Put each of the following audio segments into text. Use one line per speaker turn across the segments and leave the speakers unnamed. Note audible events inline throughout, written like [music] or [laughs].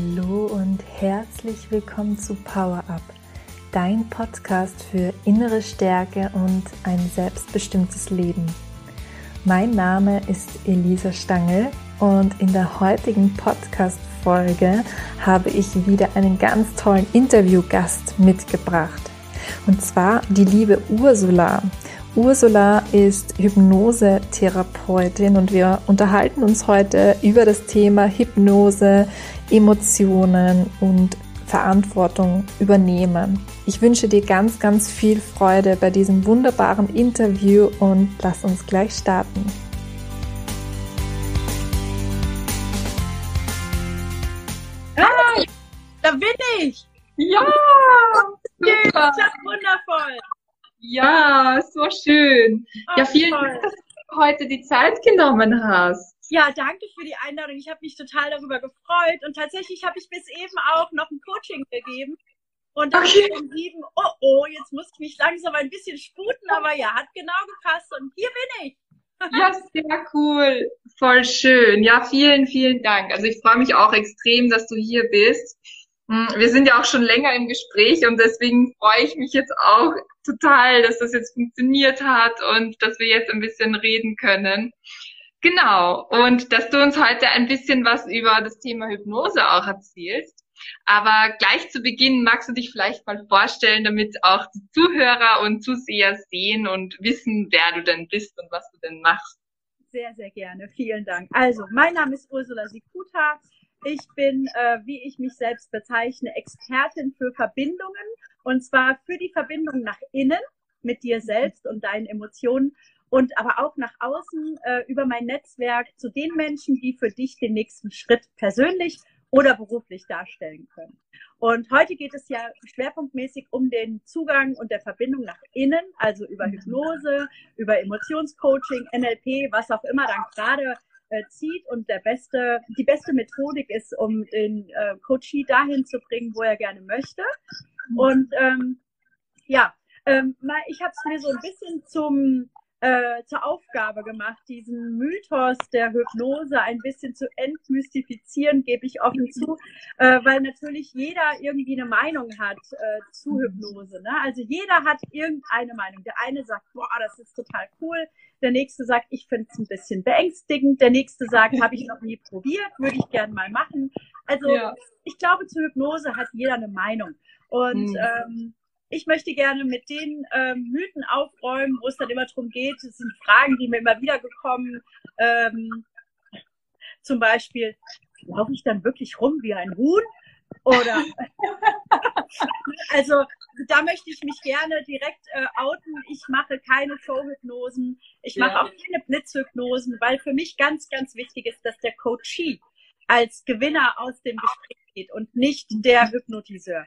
Hallo und herzlich willkommen zu Power Up, dein Podcast für innere Stärke und ein selbstbestimmtes Leben. Mein Name ist Elisa Stangl und in der heutigen Podcast-Folge habe ich wieder einen ganz tollen Interviewgast mitgebracht. Und zwar die liebe Ursula. Ursula ist Hypnosetherapeutin und wir unterhalten uns heute über das Thema Hypnose, Emotionen und Verantwortung übernehmen. Ich wünsche dir ganz, ganz viel Freude bei diesem wunderbaren Interview und lass uns gleich starten.
Hi, da bin ich!
Ja!
Super. wundervoll!
Ja, so schön. Oh, ja, vielen Dank, dass du heute die Zeit genommen hast.
Ja, danke für die Einladung. Ich habe mich total darüber gefreut und tatsächlich habe ich bis eben auch noch ein Coaching gegeben. Und dann okay. um sieben, oh oh, jetzt muss ich mich langsam ein bisschen sputen, aber ja, hat genau gepasst und hier bin ich.
Ja, sehr cool. Voll schön. Ja, vielen, vielen Dank. Also ich freue mich auch extrem, dass du hier bist. Hm, wir sind ja auch schon länger im Gespräch und deswegen freue ich mich jetzt auch total, dass das jetzt funktioniert hat und dass wir jetzt ein bisschen reden können. Genau. Und dass du uns heute ein bisschen was über das Thema Hypnose auch erzählst. Aber gleich zu Beginn magst du dich vielleicht mal vorstellen, damit auch die Zuhörer und Zuseher sehen und wissen, wer du denn bist und was du denn machst.
Sehr, sehr gerne. Vielen Dank. Also, mein Name ist Ursula Sikuta. Ich bin, äh, wie ich mich selbst bezeichne, Expertin für Verbindungen und zwar für die Verbindung nach innen mit dir selbst und deinen Emotionen und aber auch nach außen äh, über mein Netzwerk zu den Menschen, die für dich den nächsten Schritt persönlich oder beruflich darstellen können. Und heute geht es ja schwerpunktmäßig um den Zugang und der Verbindung nach innen, also über Hypnose, über Emotionscoaching, NLP, was auch immer dann gerade äh, zieht und der beste, die beste Methodik ist, um den äh, Coachee dahin zu bringen, wo er gerne möchte. Und ähm, ja, ähm, ich habe es mir so ein bisschen zum äh, zur Aufgabe gemacht, diesen Mythos der Hypnose ein bisschen zu entmystifizieren, gebe ich offen zu, äh, weil natürlich jeder irgendwie eine Meinung hat äh, zu Hypnose. Ne? Also jeder hat irgendeine Meinung. Der eine sagt, boah, das ist total cool. Der nächste sagt, ich finde es ein bisschen beängstigend. Der nächste sagt, habe ich noch nie probiert, würde ich gern mal machen. Also ja. ich glaube, zu Hypnose hat jeder eine Meinung. Und mhm. ähm, ich möchte gerne mit den ähm, Mythen aufräumen, wo es dann immer darum geht. Es sind Fragen, die mir immer wieder gekommen. Ähm, zum Beispiel, laufe ich dann wirklich rum wie ein Huhn? Oder [laughs] also da möchte ich mich gerne direkt äh, outen. Ich mache keine Showhypnosen, ich mache ja. auch keine Blitzhypnosen, weil für mich ganz, ganz wichtig ist, dass der Coachee als Gewinner aus dem Gespräch geht und nicht der Hypnotiseur.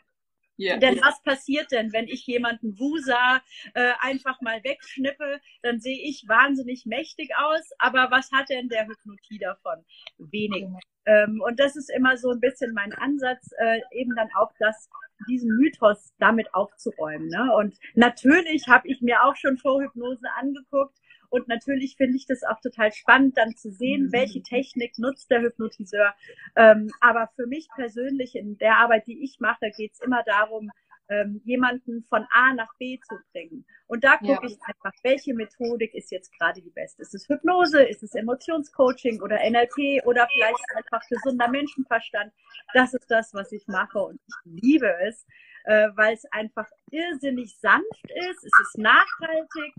Yeah. Denn was passiert denn, wenn ich jemanden Wusa äh, einfach mal wegschnippe, dann sehe ich wahnsinnig mächtig aus, aber was hat denn der Hypnotie davon? Wenig. Ähm, und das ist immer so ein bisschen mein Ansatz, äh, eben dann auch das, diesen Mythos damit aufzuräumen. Ne? Und natürlich habe ich mir auch schon Vorhypnose angeguckt und natürlich finde ich das auch total spannend, dann zu sehen, mhm. welche Technik nutzt der Hypnotiseur. Ähm, aber für mich persönlich in der Arbeit, die ich mache, geht es immer darum, ähm, jemanden von A nach B zu bringen. Und da gucke ja. ich einfach, welche Methodik ist jetzt gerade die beste. Ist es Hypnose, ist es Emotionscoaching oder NLP oder vielleicht einfach gesunder Menschenverstand. Das ist das, was ich mache und ich liebe es, äh, weil es einfach irrsinnig sanft ist, es ist nachhaltig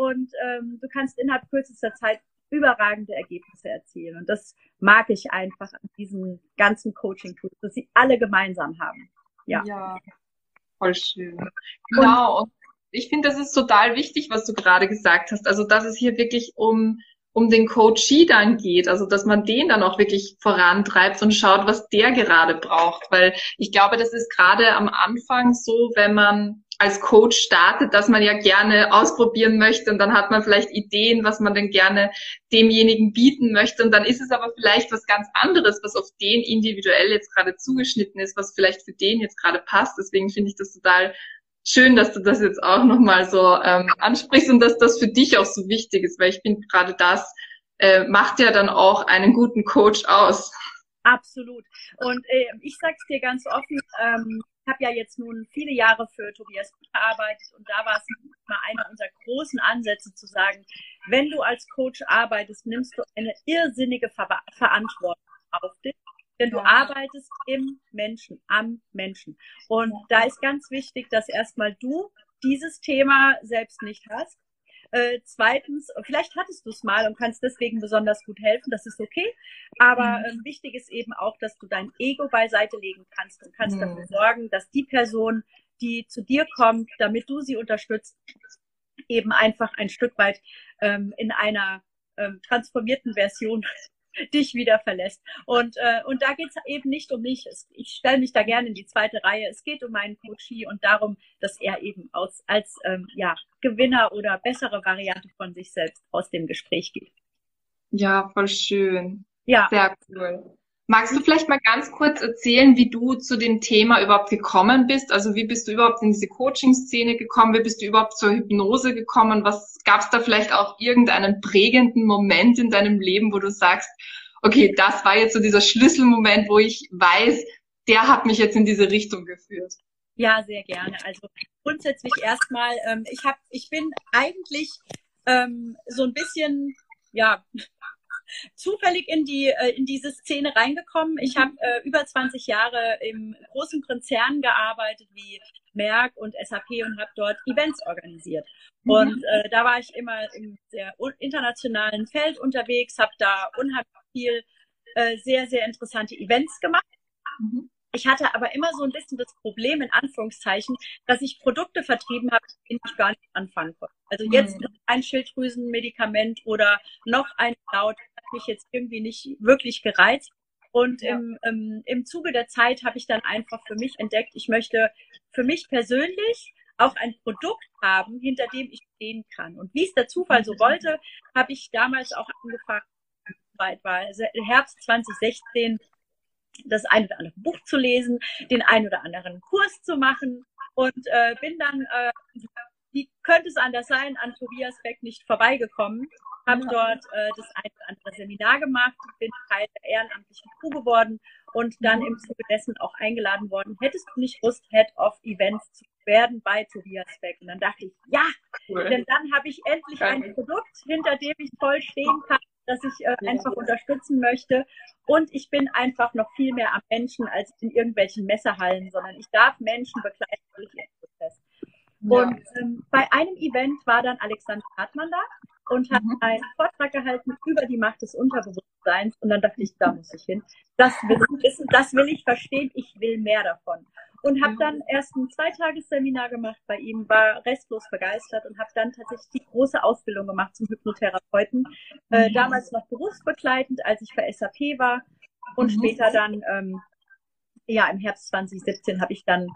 und ähm, du kannst innerhalb kürzester Zeit überragende Ergebnisse erzielen. Und das mag ich einfach an diesen ganzen Coaching-Tools, dass sie alle gemeinsam haben. Ja.
Ja, voll schön. Genau. Und ich finde, das ist total wichtig, was du gerade gesagt hast. Also, dass es hier wirklich um um den Coachee dann geht, also dass man den dann auch wirklich vorantreibt und schaut, was der gerade braucht, weil ich glaube, das ist gerade am Anfang so, wenn man als Coach startet, dass man ja gerne ausprobieren möchte und dann hat man vielleicht Ideen, was man denn gerne demjenigen bieten möchte und dann ist es aber vielleicht was ganz anderes, was auf den individuell jetzt gerade zugeschnitten ist, was vielleicht für den jetzt gerade passt. Deswegen finde ich das total schön, dass du das jetzt auch nochmal so ähm, ansprichst und dass das für dich auch so wichtig ist, weil ich finde gerade das äh, macht ja dann auch einen guten Coach aus.
Absolut. Und äh, ich sag's dir ganz offen, ähm, ich habe ja jetzt nun viele Jahre für Tobias gearbeitet und da war es mal einer unserer großen Ansätze zu sagen, wenn du als Coach arbeitest, nimmst du eine irrsinnige Ver Verantwortung auf dich, denn du arbeitest im Menschen, am Menschen. Und da ist ganz wichtig, dass erstmal du dieses Thema selbst nicht hast äh, zweitens, vielleicht hattest du es mal und kannst deswegen besonders gut helfen, das ist okay. Aber mhm. ähm, wichtig ist eben auch, dass du dein Ego beiseite legen kannst und kannst mhm. dafür sorgen, dass die Person, die zu dir kommt, damit du sie unterstützt, eben einfach ein Stück weit ähm, in einer ähm, transformierten Version [laughs] dich wieder verlässt. Und, äh, und da geht's eben nicht um mich. Ich stelle mich da gerne in die zweite Reihe. Es geht um meinen Coachie und darum, dass er eben aus, als ähm, ja, Gewinner oder bessere Variante von sich selbst aus dem Gespräch geht.
Ja, voll schön. Ja. Sehr cool. Magst du vielleicht mal ganz kurz erzählen, wie du zu dem Thema überhaupt gekommen bist? Also wie bist du überhaupt in diese Coaching-Szene gekommen? Wie bist du überhaupt zur Hypnose gekommen? Was gab es da vielleicht auch irgendeinen prägenden Moment in deinem Leben, wo du sagst, okay, das war jetzt so dieser Schlüsselmoment, wo ich weiß, der hat mich jetzt in diese Richtung geführt?
Ja, sehr gerne. Also grundsätzlich erstmal, ähm, ich habe, ich bin eigentlich ähm, so ein bisschen, ja, zufällig in die äh, in diese Szene reingekommen. Ich habe äh, über 20 Jahre im großen Konzern gearbeitet wie Merck und SAP und habe dort Events organisiert. Mhm. Und äh, da war ich immer im sehr internationalen Feld unterwegs, habe da unheimlich viel äh, sehr sehr interessante Events gemacht. Mhm. Ich hatte aber immer so ein bisschen das Problem, in Anführungszeichen, dass ich Produkte vertrieben habe, die ich gar nicht anfangen konnte. Also jetzt mhm. ein Schilddrüsenmedikament oder noch ein Laut hat mich jetzt irgendwie nicht wirklich gereizt. Und ja. im, im, im Zuge der Zeit habe ich dann einfach für mich entdeckt, ich möchte für mich persönlich auch ein Produkt haben, hinter dem ich stehen kann. Und wie es der Zufall so wollte, habe ich damals auch angefangen, war also Herbst 2016 das ein oder andere Buch zu lesen, den ein oder anderen Kurs zu machen und äh, bin dann, äh, wie könnte es anders sein, an Tobias Beck nicht vorbeigekommen, habe dort äh, das ein oder andere Seminar gemacht, bin Teil der ehrenamtlichen Crew geworden und dann im Zuge dessen auch eingeladen worden, hättest du nicht Lust, Head of Events zu werden bei Tobias Beck? Und dann dachte ich, ja, cool. denn dann habe ich endlich ein Produkt, hinter dem ich voll stehen kann das ich äh, einfach unterstützen möchte. Und ich bin einfach noch viel mehr am Menschen als in irgendwelchen Messehallen, sondern ich darf Menschen begleiten durch ihren Prozess. Ja. Und ähm, bei einem Event war dann Alexander Hartmann da und hat mhm. einen Vortrag gehalten über die Macht des Unterbewusstseins. Und dann dachte ich, da muss ich hin. Das will ich wissen, das will ich verstehen, ich will mehr davon und habe dann erst ein Zweitagesseminar gemacht bei ihm, war restlos begeistert und habe dann tatsächlich die große Ausbildung gemacht zum Hypnotherapeuten. Äh, mhm. damals noch berufsbegleitend, als ich bei SAP war und mhm. später dann, ähm, ja, im Herbst 2017 habe ich dann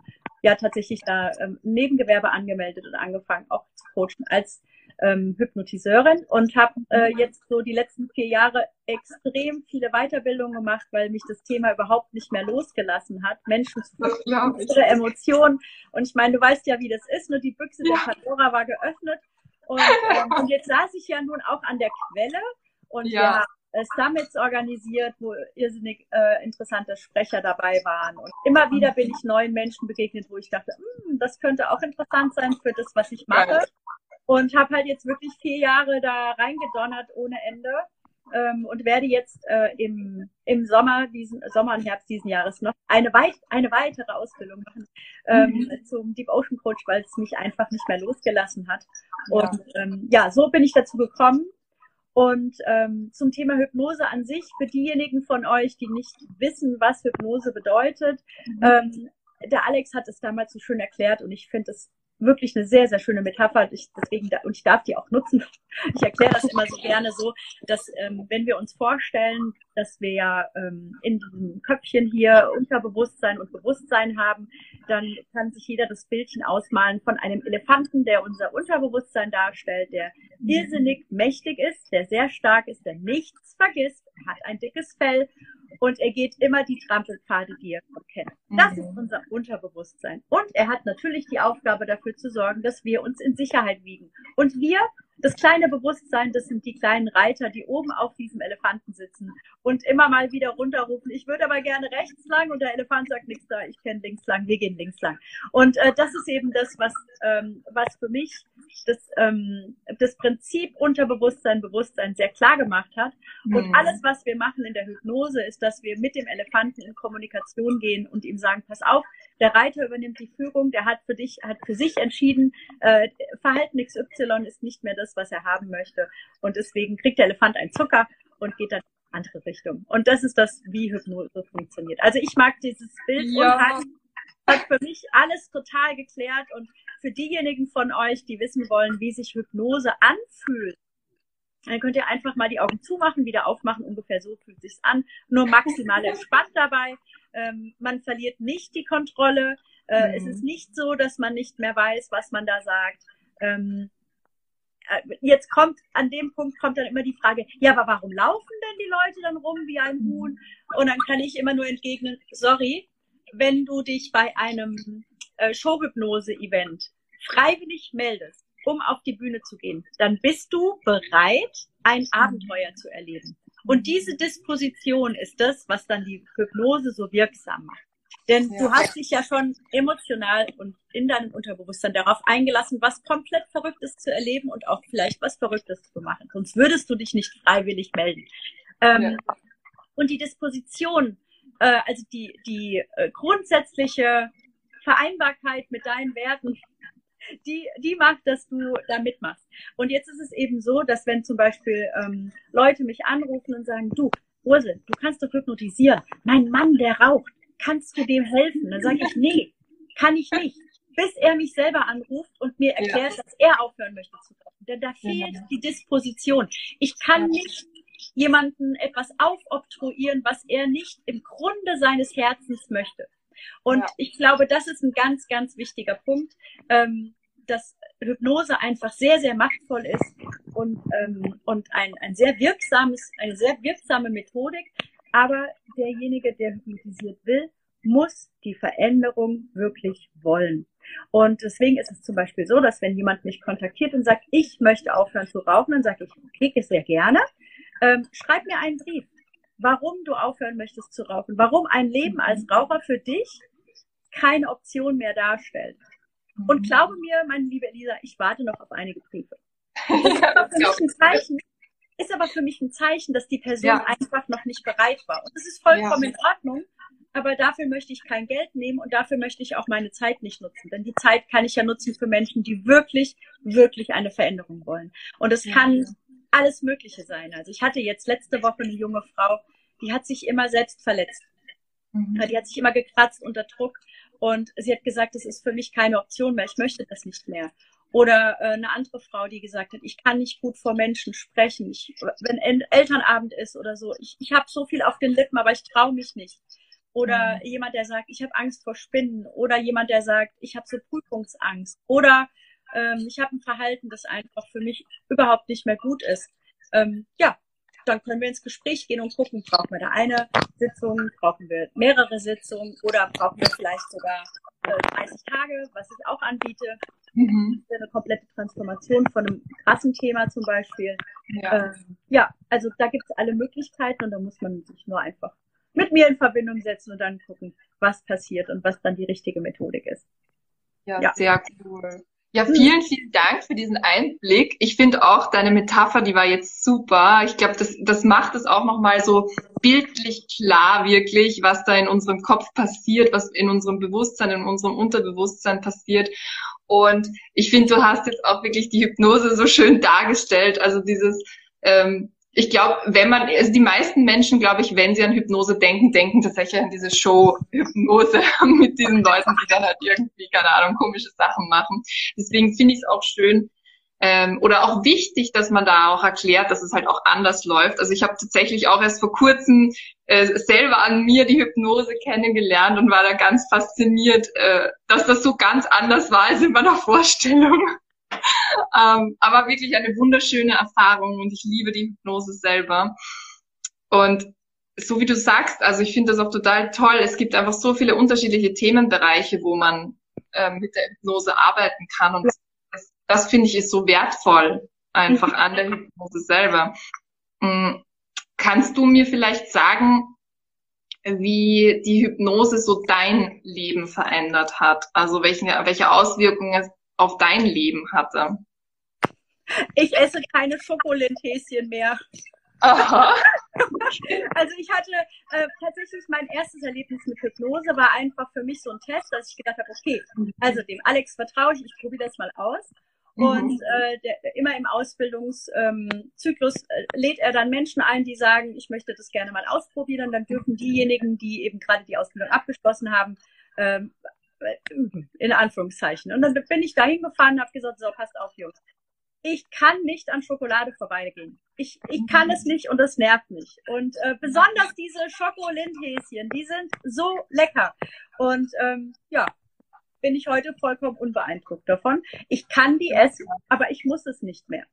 ja tatsächlich da ähm, Nebengewerbe angemeldet und angefangen auch zu coachen als ähm, Hypnotiseurin und habe äh, jetzt so die letzten vier Jahre extrem viele Weiterbildungen gemacht, weil mich das Thema überhaupt nicht mehr losgelassen hat. Menschen zu ihre Emotionen. Und ich meine, du weißt ja, wie das ist. Nur die Büchse ja. der Pandora war geöffnet. Und, [laughs] ähm, und jetzt saß ich ja nun auch an der Quelle und ja. wir haben äh, Summits organisiert, wo irrsinnig äh, interessante Sprecher dabei waren. Und immer wieder bin ich neuen Menschen begegnet, wo ich dachte, hm, das könnte auch interessant sein für das, was ich mache. Und habe halt jetzt wirklich vier Jahre da reingedonnert ohne Ende. Ähm, und werde jetzt äh, im, im Sommer, diesen Sommer und Herbst diesen Jahres noch eine, weit, eine weitere Ausbildung machen ähm, mhm. zum Deep Ocean Coach, weil es mich einfach nicht mehr losgelassen hat. Ja. Und ähm, ja, so bin ich dazu gekommen. Und ähm, zum Thema Hypnose an sich, für diejenigen von euch, die nicht wissen, was Hypnose bedeutet, mhm. ähm, der Alex hat es damals so schön erklärt und ich finde es wirklich eine sehr, sehr schöne Metapher. Ich, deswegen, und ich darf die auch nutzen. Ich erkläre das immer so gerne so, dass ähm, wenn wir uns vorstellen, dass wir ja ähm, in diesem Köpfchen hier Unterbewusstsein und Bewusstsein haben, dann kann sich jeder das Bildchen ausmalen von einem Elefanten, der unser Unterbewusstsein darstellt, der irrsinnig mächtig ist, der sehr stark ist, der nichts vergisst, hat ein dickes Fell und er geht immer die Trampelpfade, die er kennt. Das mhm. ist unser Unterbewusstsein. Und er hat natürlich die Aufgabe dafür zu sorgen, dass wir uns in Sicherheit wiegen. Und wir, das kleine Bewusstsein, das sind die kleinen Reiter, die oben auf diesem Elefanten sitzen und immer mal wieder runterrufen, ich würde aber gerne rechts lang und der Elefant sagt nichts da, ich kenne links lang, wir gehen links lang. Und äh, das ist eben das, was, ähm, was für mich das, ähm, das Prinzip Unterbewusstsein, Bewusstsein sehr klar gemacht hat. Und mhm. alles, was wir machen in der Hypnose, ist, dass wir mit dem Elefanten in Kommunikation gehen und ihm sagen, pass auf, der Reiter übernimmt die Führung, der hat für dich, hat für sich entschieden, äh, Verhalten XY ist nicht mehr das, was er haben möchte. Und deswegen kriegt der Elefant einen Zucker und geht dann in eine andere Richtung. Und das ist das, wie Hypnose funktioniert. Also ich mag dieses Bild ja. und hat, hat für mich alles total geklärt. Und für diejenigen von euch, die wissen wollen, wie sich Hypnose anfühlt, dann könnt ihr einfach mal die Augen zumachen, wieder aufmachen, ungefähr so fühlt sich's an. Nur maximal [laughs] entspannt dabei. Ähm, man verliert nicht die Kontrolle. Äh, mhm. Es ist nicht so, dass man nicht mehr weiß, was man da sagt. Ähm, äh, jetzt kommt, an dem Punkt kommt dann immer die Frage, ja, aber warum laufen denn die Leute dann rum wie ein Huhn? Und dann kann ich immer nur entgegnen, sorry, wenn du dich bei einem äh, Showhypnose-Event freiwillig meldest, um auf die Bühne zu gehen, dann bist du bereit, ein Abenteuer zu erleben. Und diese Disposition ist das, was dann die Hypnose so wirksam macht. Denn ja. du hast dich ja schon emotional und in deinem Unterbewusstsein darauf eingelassen, was komplett Verrücktes zu erleben und auch vielleicht was Verrücktes zu machen. Sonst würdest du dich nicht freiwillig melden. Ähm, ja. Und die Disposition, äh, also die, die äh, grundsätzliche Vereinbarkeit mit deinen Werten, [laughs] die, die macht, dass du da mitmachst. Und jetzt ist es eben so, dass wenn zum Beispiel ähm, Leute mich anrufen und sagen, du, Ursel, du kannst doch hypnotisieren. Mein Mann, der raucht kannst du dem helfen? Dann sage ich, nee, kann ich nicht. Bis er mich selber anruft und mir erklärt, ja. dass er aufhören möchte zu kochen. Denn da fehlt ja. die Disposition. Ich kann ja. nicht jemanden etwas aufobtruieren, was er nicht im Grunde seines Herzens möchte. Und ich glaube, das ist ein ganz, ganz wichtiger Punkt, ähm, dass Hypnose einfach sehr, sehr machtvoll ist und, ähm, und ein, ein sehr wirksames, eine sehr wirksame Methodik, aber derjenige, der hypnotisiert will, muss die Veränderung wirklich wollen. Und deswegen ist es zum Beispiel so, dass wenn jemand mich kontaktiert und sagt, ich möchte aufhören zu rauchen, dann sage ich, okay, sehr gerne. Ähm, schreib mir einen Brief, warum du aufhören möchtest zu rauchen, warum ein Leben als Raucher für dich keine Option mehr darstellt. Und mhm. glaube mir, meine liebe Elisa, ich warte noch auf einige Briefe. [laughs] Das ist aber für mich ein Zeichen, ist aber für mich ein Zeichen, dass die Person ja. einfach noch nicht bereit war. Und das ist vollkommen ja. in Ordnung. Aber dafür möchte ich kein Geld nehmen und dafür möchte ich auch meine Zeit nicht nutzen. Denn die Zeit kann ich ja nutzen für Menschen, die wirklich, wirklich eine Veränderung wollen. Und es ja. kann alles Mögliche sein. Also ich hatte jetzt letzte Woche eine junge Frau, die hat sich immer selbst verletzt. Mhm. Die hat sich immer gekratzt unter Druck. Und sie hat gesagt, das ist für mich keine Option mehr. Ich möchte das nicht mehr. Oder äh, eine andere Frau, die gesagt hat, ich kann nicht gut vor Menschen sprechen. Ich, wenn Elternabend ist oder so, ich, ich habe so viel auf den Lippen, aber ich traue mich nicht. Oder mhm. jemand, der sagt, ich habe Angst vor Spinnen. Oder jemand, der sagt, ich habe so Prüfungsangst. Oder ähm, ich habe ein Verhalten, das einfach für mich überhaupt nicht mehr gut ist. Ähm, ja, dann können wir ins Gespräch gehen und gucken, brauchen wir da eine Sitzung, brauchen wir mehrere Sitzungen oder brauchen wir vielleicht sogar äh, 30 Tage, was ich auch anbiete. Mhm. Eine komplette Transformation von einem krassen Thema zum Beispiel. Ja, ähm, ja also da gibt es alle Möglichkeiten und da muss man sich nur einfach mit mir in Verbindung setzen und dann gucken, was passiert und was dann die richtige Methodik ist.
Ja, ja. sehr cool. Ja, vielen, vielen Dank für diesen Einblick. Ich finde auch deine Metapher, die war jetzt super. Ich glaube, das, das macht es auch nochmal so bildlich klar, wirklich, was da in unserem Kopf passiert, was in unserem Bewusstsein, in unserem Unterbewusstsein passiert. Und ich finde, du hast jetzt auch wirklich die Hypnose so schön dargestellt. Also dieses, ähm, ich glaube, wenn man, also die meisten Menschen, glaube ich, wenn sie an Hypnose denken, denken tatsächlich an diese Show Hypnose [laughs] mit diesen Leuten, die dann halt irgendwie, keine Ahnung, komische Sachen machen. Deswegen finde ich es auch schön, ähm, oder auch wichtig, dass man da auch erklärt, dass es halt auch anders läuft. Also ich habe tatsächlich auch erst vor kurzem äh, selber an mir die Hypnose kennengelernt und war da ganz fasziniert, äh, dass das so ganz anders war als in meiner Vorstellung. [laughs] ähm, aber wirklich eine wunderschöne Erfahrung und ich liebe die Hypnose selber. Und so wie du sagst, also ich finde das auch total toll. Es gibt einfach so viele unterschiedliche Themenbereiche, wo man ähm, mit der Hypnose arbeiten kann und das, das finde ich ist so wertvoll. einfach an der Hypnose selber. Mm, kannst du mir vielleicht sagen, wie die Hypnose so dein Leben verändert hat? Also welche, welche Auswirkungen es auf dein Leben hatte?
Ich esse keine Schokolinthäschen mehr.
Aha. [laughs]
Also ich hatte äh, tatsächlich mein erstes Erlebnis mit Hypnose war einfach für mich so ein Test, dass ich gedacht habe, okay, also dem Alex vertraue ich, ich probiere das mal aus. Mhm. Und äh, der, immer im Ausbildungszyklus ähm, äh, lädt er dann Menschen ein, die sagen, ich möchte das gerne mal ausprobieren. Dann dürfen diejenigen, die eben gerade die Ausbildung abgeschlossen haben, ähm, in Anführungszeichen. Und dann bin ich dahin gefahren und habe gesagt, so, passt auf, Jungs. Ich kann nicht an Schokolade vorbeigehen. Ich, ich kann es nicht und das nervt mich. Und äh, besonders diese Schokolindhäschen, die sind so lecker. Und ähm, ja, bin ich heute vollkommen unbeeindruckt davon. Ich kann die essen, aber ich muss es nicht mehr.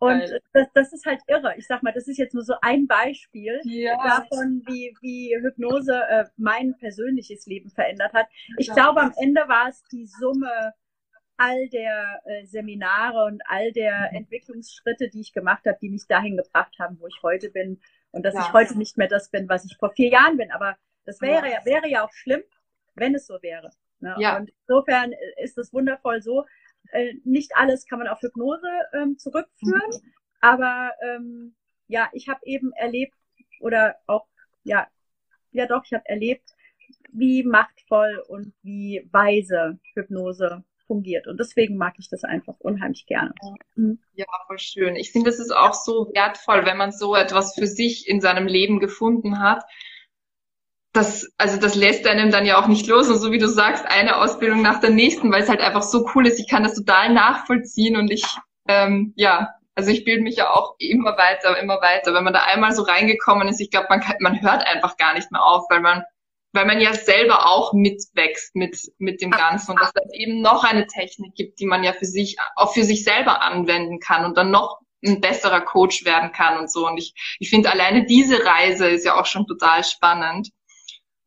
Und das, das ist halt irre. Ich sag mal, das ist jetzt nur so ein Beispiel ja. davon, wie, wie Hypnose äh, mein persönliches Leben verändert hat. Ich ja. glaube, am Ende war es die Summe all der äh, Seminare und all der mhm. Entwicklungsschritte, die ich gemacht habe, die mich dahin gebracht haben, wo ich heute bin. Und dass ja. ich heute nicht mehr das bin, was ich vor vier Jahren bin. Aber das wäre ja, wäre ja auch schlimm, wenn es so wäre. Ne? Ja. Und insofern ist es wundervoll so. Äh, nicht alles kann man auf Hypnose ähm, zurückführen, mhm. aber ähm, ja, ich habe eben erlebt oder auch ja, ja doch, ich habe erlebt, wie machtvoll und wie weise Hypnose fungiert. Und deswegen mag ich das einfach unheimlich gerne.
Mhm. Ja, voll schön. Ich finde, es ist auch so wertvoll, wenn man so etwas für sich in seinem Leben gefunden hat das, also das lässt einem dann ja auch nicht los. Und so wie du sagst, eine Ausbildung nach der nächsten, weil es halt einfach so cool ist. Ich kann das total nachvollziehen und ich, ähm, ja, also ich bilde mich ja auch immer weiter, immer weiter. Wenn man da einmal so reingekommen ist, ich glaube, man, kann, man hört einfach gar nicht mehr auf, weil man, weil man ja selber auch mitwächst mit, mit dem Ganzen und dass es eben noch eine Technik gibt, die man ja für sich, auch für sich selber anwenden kann und dann noch ein besserer Coach werden kann und so. Und ich, ich finde alleine diese Reise ist ja auch schon total spannend.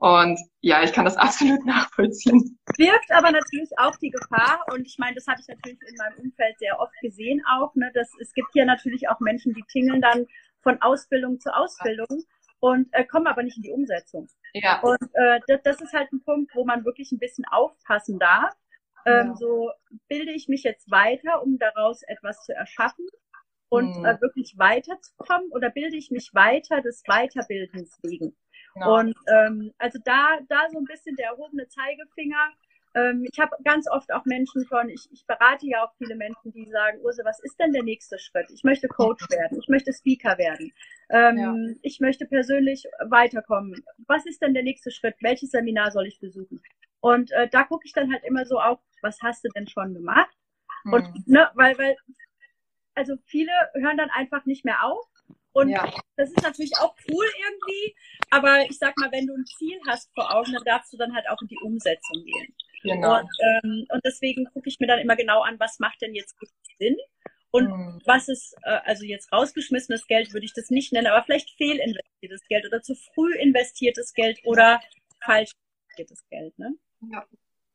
Und ja, ich kann das [laughs] absolut nachvollziehen.
Wirkt aber natürlich auch die Gefahr, und ich meine, das habe ich natürlich in meinem Umfeld sehr oft gesehen auch, ne, dass es gibt hier natürlich auch Menschen, die tingeln dann von Ausbildung zu Ausbildung und äh, kommen aber nicht in die Umsetzung. Ja. Und äh, das, das ist halt ein Punkt, wo man wirklich ein bisschen aufpassen darf. Ähm, ja. So bilde ich mich jetzt weiter, um daraus etwas zu erschaffen und mhm. äh, wirklich weiterzukommen oder bilde ich mich weiter des Weiterbildens wegen? Genau. Und ähm, also da, da so ein bisschen der erhobene Zeigefinger. Ähm, ich habe ganz oft auch Menschen von, ich, ich berate ja auch viele Menschen, die sagen, Urse, was ist denn der nächste Schritt? Ich möchte Coach werden, ich möchte Speaker werden, ähm, ja. ich möchte persönlich weiterkommen. Was ist denn der nächste Schritt? Welches Seminar soll ich besuchen? Und äh, da gucke ich dann halt immer so auf, was hast du denn schon gemacht? Mhm. Und ne, weil, weil, also viele hören dann einfach nicht mehr auf und ja. das ist natürlich auch cool irgendwie. Aber ich sag mal, wenn du ein Ziel hast vor Augen, dann darfst du dann halt auch in die Umsetzung gehen. Genau. Und, ähm, und deswegen gucke ich mir dann immer genau an, was macht denn jetzt Sinn? Und mhm. was ist, äh, also jetzt rausgeschmissenes Geld würde ich das nicht nennen, aber vielleicht fehlinvestiertes Geld oder zu früh investiertes Geld oder falsch investiertes Geld, ne?
Ja.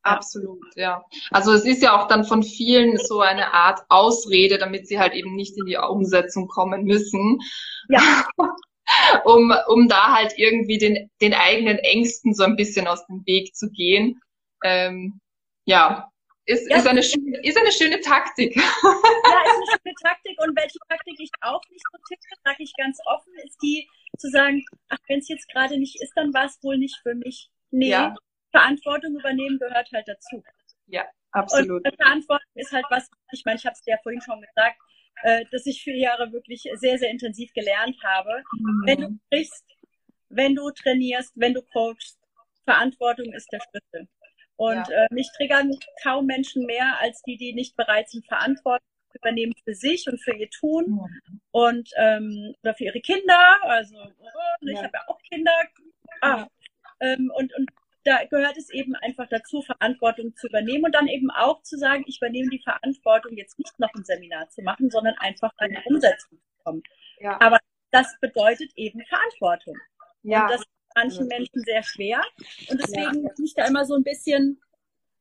Absolut, ja. Also es ist ja auch dann von vielen so eine Art Ausrede, damit sie halt eben nicht in die Umsetzung kommen müssen. Ja. [laughs] um, um da halt irgendwie den, den eigenen Ängsten so ein bisschen aus dem Weg zu gehen. Ähm, ja, ist, ja. ist, eine schöne, ist eine schöne Taktik. [laughs] Ja, ist
eine schöne Taktik. Und welche Taktik ich auch nicht so ticke, sage ich ganz offen, ist die zu sagen, ach, wenn es jetzt gerade nicht ist, dann war es wohl nicht für mich. Nee, ja. Verantwortung übernehmen gehört halt dazu.
Ja, absolut.
Und Verantwortung ist halt was, ich meine, ich habe es dir ja vorhin schon gesagt, äh, dass ich vier Jahre wirklich sehr, sehr intensiv gelernt habe. Mhm. Wenn du sprichst, wenn du trainierst, wenn du coachst, Verantwortung ist der Schlüssel. Und ja. äh, mich triggern kaum Menschen mehr als die, die nicht bereit sind, Verantwortung zu übernehmen für sich und für ihr Tun mhm. und ähm, oder für ihre Kinder. Also oh, ich ja. habe ja auch Kinder. Ah, ähm, und, und da gehört es eben einfach dazu, Verantwortung zu übernehmen und dann eben auch zu sagen, ich übernehme die Verantwortung, jetzt nicht noch ein Seminar zu machen, sondern einfach die Umsetzung zu kommen. Ja. Aber das bedeutet eben Verantwortung. Ja. Und das ist manchen Menschen sehr schwer. Und deswegen ja. bin ich da immer so ein bisschen,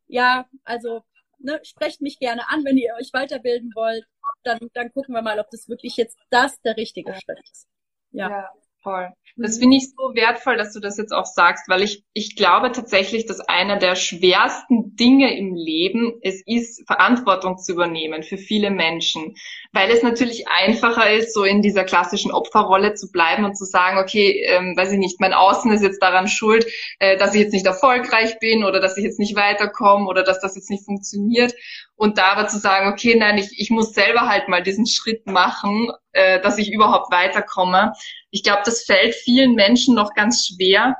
ja, also ne, sprecht mich gerne an, wenn ihr euch weiterbilden wollt. dann, dann gucken wir mal, ob das wirklich jetzt das der richtige Schritt ist.
Ja. ja. Voll. Das mhm. finde ich so wertvoll, dass du das jetzt auch sagst, weil ich, ich glaube tatsächlich, dass einer der schwersten Dinge im Leben es ist, Verantwortung zu übernehmen für viele Menschen. Weil es natürlich einfacher ist, so in dieser klassischen Opferrolle zu bleiben und zu sagen, okay, ähm, weiß ich nicht, mein Außen ist jetzt daran schuld, äh, dass ich jetzt nicht erfolgreich bin oder dass ich jetzt nicht weiterkomme oder dass das jetzt nicht funktioniert. Und da aber zu sagen, okay, nein, ich, ich muss selber halt mal diesen Schritt machen, äh, dass ich überhaupt weiterkomme. Ich glaube, das fällt vielen Menschen noch ganz schwer,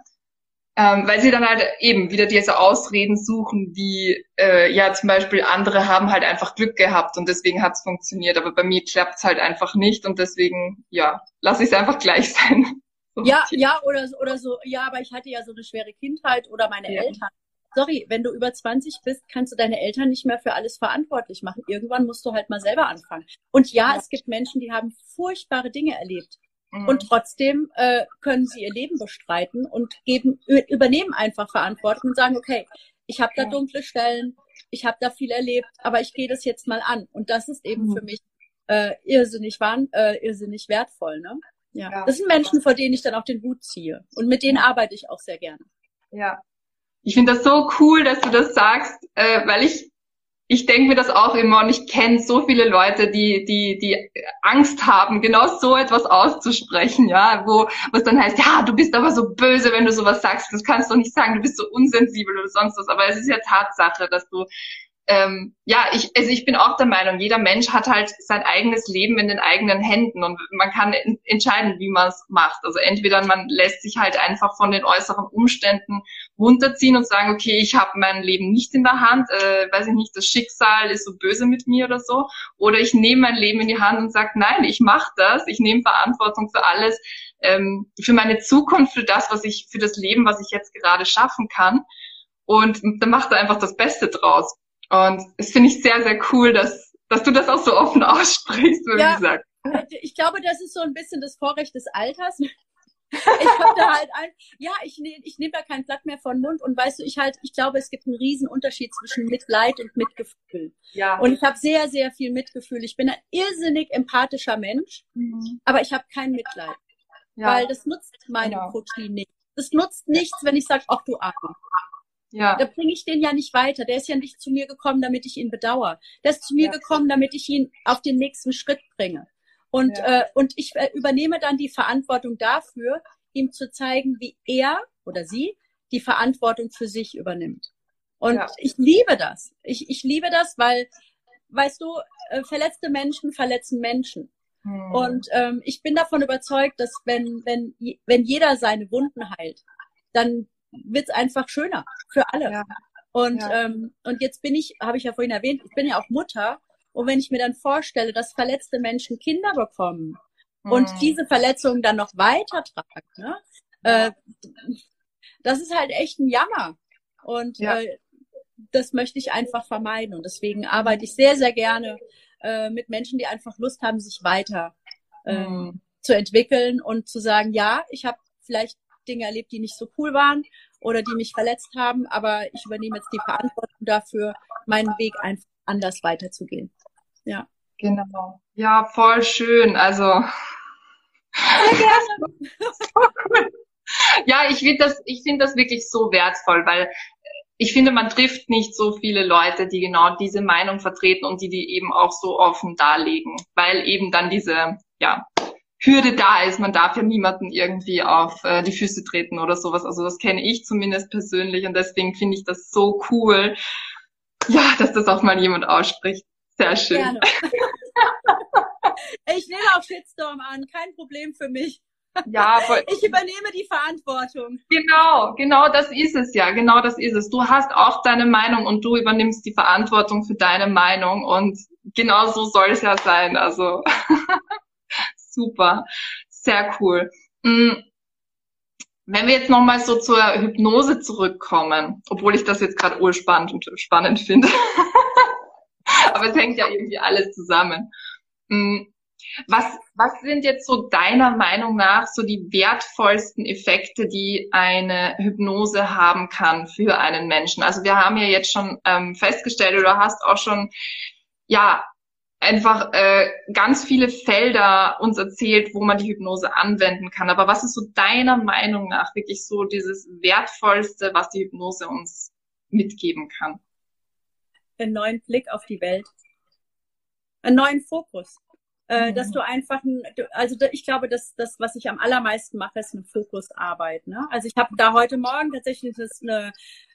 ähm, weil sie dann halt eben wieder diese Ausreden suchen, wie äh, ja zum Beispiel andere haben halt einfach Glück gehabt und deswegen hat es funktioniert, aber bei mir klappt es halt einfach nicht und deswegen ja lasse ich es einfach gleich [laughs] sein.
Ja, ja oder oder so. Ja, aber ich hatte ja so eine schwere Kindheit oder meine ja. Eltern sorry, wenn du über 20 bist, kannst du deine Eltern nicht mehr für alles verantwortlich machen. Irgendwann musst du halt mal selber anfangen. Und ja, ja. es gibt Menschen, die haben furchtbare Dinge erlebt. Mhm. Und trotzdem äh, können sie ihr Leben bestreiten und geben, übernehmen einfach Verantwortung und sagen, okay, ich habe da dunkle Stellen, ich habe da viel erlebt, aber ich gehe das jetzt mal an. Und das ist eben mhm. für mich äh, irrsinnig, waren, äh, irrsinnig wertvoll. Ne? Ja. ja. Das sind Menschen, vor denen ich dann auch den Hut ziehe. Und mit denen arbeite ich auch sehr gerne.
Ja, ich finde das so cool, dass du das sagst, äh, weil ich ich denke mir das auch immer und ich kenne so viele Leute, die, die, die Angst haben, genau so etwas auszusprechen, ja, wo, was dann heißt, ja, du bist aber so böse, wenn du sowas sagst, das kannst du nicht sagen, du bist so unsensibel oder sonst was, aber es ist ja Tatsache, dass du ähm, ja, ich, also ich bin auch der Meinung, jeder Mensch hat halt sein eigenes Leben in den eigenen Händen und man kann entscheiden, wie man es macht. Also entweder man lässt sich halt einfach von den äußeren Umständen runterziehen und sagen, okay, ich habe mein Leben nicht in der Hand, äh, weiß ich nicht, das Schicksal ist so böse mit mir oder so, oder ich nehme mein Leben in die Hand und sage, nein, ich mache das, ich nehme Verantwortung für alles, ähm, für meine Zukunft, für das, was ich, für das Leben, was ich jetzt gerade schaffen kann. Und dann macht er einfach das Beste draus. Und es finde ich sehr, sehr cool, dass, dass du das auch so offen [laughs] aussprichst, wie ja, gesagt.
Ich glaube, das ist so ein bisschen das Vorrecht des Alters. ich habe da halt ein, ja, ich nehme ich nehm da kein Blatt mehr von Mund und weißt du, ich halt, ich glaube, es gibt einen riesen Unterschied zwischen Mitleid und Mitgefühl. Ja. Und ich habe sehr, sehr viel Mitgefühl. Ich bin ein irrsinnig empathischer Mensch, mhm. aber ich habe kein Mitleid. Ja. Weil das nutzt meinem genau. Protein nicht. Das nutzt nichts, wenn ich sage, ach du Arme. Ja. Da bringe ich den ja nicht weiter. Der ist ja nicht zu mir gekommen, damit ich ihn bedauere. Der ist zu mir ja. gekommen, damit ich ihn auf den nächsten Schritt bringe. Und, ja. äh, und ich äh, übernehme dann die Verantwortung dafür, ihm zu zeigen, wie er oder sie die Verantwortung für sich übernimmt. Und ja. ich liebe das. Ich, ich liebe das, weil, weißt du, äh, verletzte Menschen verletzen Menschen. Hm. Und ähm, ich bin davon überzeugt, dass wenn, wenn, wenn jeder seine Wunden heilt, dann wird es einfach schöner für alle. Ja. Und, ja. Ähm, und jetzt bin ich, habe ich ja vorhin erwähnt, ich bin ja auch Mutter. Und wenn ich mir dann vorstelle, dass verletzte Menschen Kinder bekommen mhm. und diese Verletzungen dann noch weitertragen, ne? Äh, das ist halt echt ein Jammer. Und ja. äh, das möchte ich einfach vermeiden. Und deswegen arbeite ich sehr, sehr gerne äh, mit Menschen, die einfach Lust haben, sich weiter äh, mhm. zu entwickeln und zu sagen, ja, ich habe vielleicht Dinge erlebt, die nicht so cool waren oder die mich verletzt haben, aber ich übernehme jetzt die Verantwortung dafür, meinen Weg einfach anders weiterzugehen. Ja.
Genau. Ja, voll schön. Also. Sehr gerne. so [laughs] cool. Ja, ich finde das, ich finde das wirklich so wertvoll, weil ich finde, man trifft nicht so viele Leute, die genau diese Meinung vertreten und die die eben auch so offen darlegen, weil eben dann diese, ja, Hürde da ist. Man darf ja niemanden irgendwie auf äh, die Füße treten oder sowas. Also das kenne ich zumindest persönlich und deswegen finde ich das so cool, ja, dass das auch mal jemand ausspricht. Sehr schön. Gerne. [laughs]
ich nehme auch Shitstorm an, kein Problem für mich. Ja, voll. ich übernehme die Verantwortung.
Genau, genau das ist es ja, genau das ist es. Du hast auch deine Meinung und du übernimmst die Verantwortung für deine Meinung und genau so soll es ja sein. Also [laughs] Super, sehr cool. Mm, wenn wir jetzt nochmal so zur Hypnose zurückkommen, obwohl ich das jetzt gerade urspannend und spannend finde, [laughs] aber es hängt ja irgendwie alles zusammen. Mm, was, was sind jetzt so deiner Meinung nach so die wertvollsten Effekte, die eine Hypnose haben kann für einen Menschen? Also wir haben ja jetzt schon ähm, festgestellt, oder hast auch schon ja einfach äh, ganz viele Felder uns erzählt, wo man die Hypnose anwenden kann. Aber was ist so deiner Meinung nach wirklich so dieses Wertvollste, was die Hypnose uns mitgeben kann?
Einen neuen Blick auf die Welt, einen neuen Fokus. Äh, mhm. dass du einfach, ein, also ich glaube, dass das, was ich am allermeisten mache, ist eine Fokusarbeit. Ne? Also ich habe da heute Morgen tatsächlich eine,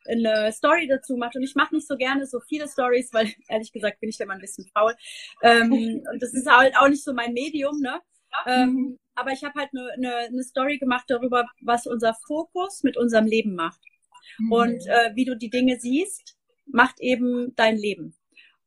eine Story dazu gemacht und ich mache nicht so gerne so viele Stories, weil [laughs] ehrlich gesagt bin ich da mal ein bisschen faul. Ähm, [laughs] und das ist halt auch nicht so mein Medium, ne? Ähm, mhm. aber ich habe halt eine, eine, eine Story gemacht darüber, was unser Fokus mit unserem Leben macht. Mhm. Und äh, wie du die Dinge siehst, macht eben dein Leben.